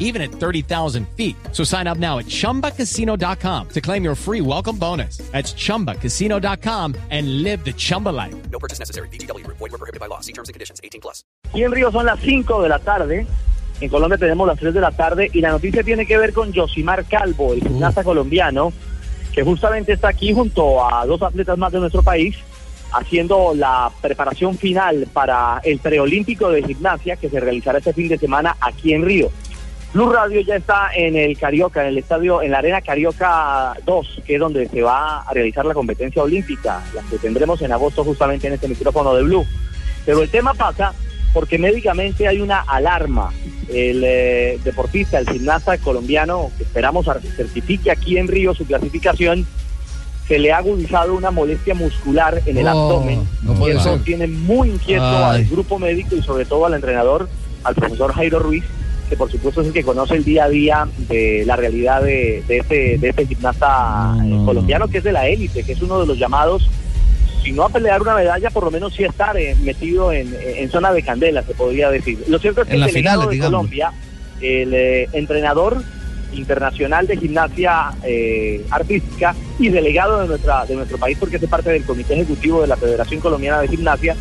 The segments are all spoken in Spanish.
even at 30,000 feet. So sign up now at chumbacasino.com to claim your free welcome bonus. That's chumbacasino.com and live the Chumba life. No purchase necessary. BGW. Void were prohibited by law. See terms and conditions. 18 plus. Aquí en Río son las 5 de la tarde. En Colombia tenemos las 3 de la tarde. Y la noticia tiene que ver con Josimar Calvo, el gimnasta colombiano, que justamente está aquí junto a dos atletas más de nuestro país, haciendo la preparación final para el preolímpico de gimnasia que se realizará este fin de semana aquí en Río. Blue Radio ya está en el Carioca, en el estadio, en la Arena Carioca 2, que es donde se va a realizar la competencia olímpica, la que tendremos en agosto justamente en este micrófono de Blue. Pero el tema pasa porque médicamente hay una alarma. El eh, deportista, el gimnasta colombiano, que esperamos certifique aquí en Río su clasificación, se le ha agudizado una molestia muscular en el Oh, abdomen. no y eso ser. tiene muy inquieto Ay. al grupo médico y sobre todo al entrenador, al profesor Jairo Ruiz, que por supuesto es el que conoce el día a día de la realidad de, de este, de este gimnasta No, eh, no, colombiano que es de la élite, que es uno de los llamados si no a pelear una medalla, por lo menos sí a estar eh, metido en, en zona de candela, se podría decir. Lo cierto es que En el finales, de. Colombia, el eh, entrenador internacional de gimnasia eh, artística y delegado de nuestra de nuestro país, porque hace parte del comité ejecutivo de la Federación Colombiana de Gimnasia,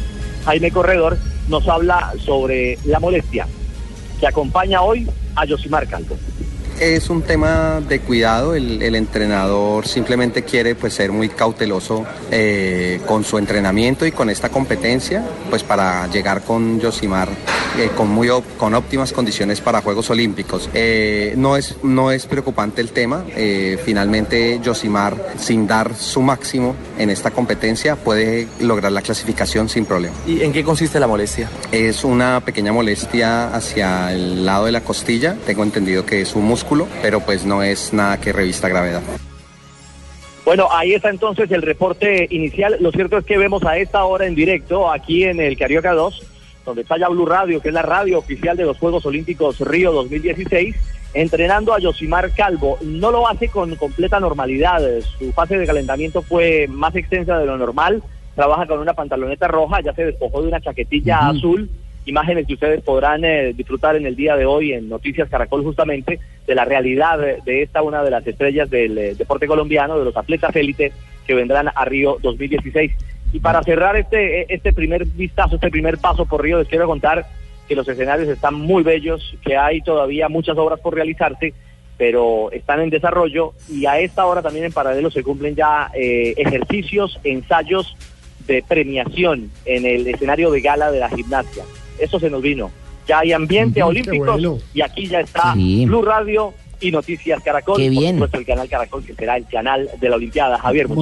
Jaime Corredor, nos habla sobre la molestia que acompaña hoy a Josimar Calvo. Es un tema de cuidado, el, el entrenador simplemente quiere pues ser muy cauteloso eh, con su entrenamiento y con esta competencia, pues para llegar con Yosimar eh, con, muy con óptimas condiciones para Juegos Olímpicos. Eh, no, es, no es preocupante el tema, finalmente Yosimar sin dar su máximo en esta competencia puede lograr la clasificación sin problema. ¿Y en qué consiste la molestia? Es una pequeña molestia hacia el lado de la costilla. Tengo entendido que es un músculo, pero pues no es nada que revista gravedad. Bueno, ahí está entonces el reporte inicial. Lo cierto es que vemos a esta hora en directo aquí en el Carioca 2, donde está ya Blue Radio, que es la radio oficial de los Juegos Olímpicos Río 2016, entrenando a Yosimar Calvo. No lo hace con completa normalidad. Su fase de calentamiento fue más extensa de lo normal. Trabaja con una pantaloneta roja, ya se despojó de una chaquetilla azul. Imágenes que ustedes podrán eh, disfrutar en el día de hoy en Noticias Caracol justamente de la realidad de, esta una de las estrellas del eh, deporte colombiano, de los atletas élite que vendrán a Río 2016. Y para cerrar este, eh, este primer vistazo, este primer paso por Río, les quiero contar que los escenarios están muy bellos, que hay todavía muchas obras por realizarse, pero están en desarrollo y a esta hora también en paralelo se cumplen ya eh, ejercicios, ensayos de premiación en el escenario de gala de la gimnasia. Eso se nos vino. Ya hay ambiente olímpico bueno. y aquí ya está Sí. Blue Radio y Noticias Caracol. Qué Por bien. supuesto, el canal Caracol que será el canal de la Olimpiada. Javier, muchas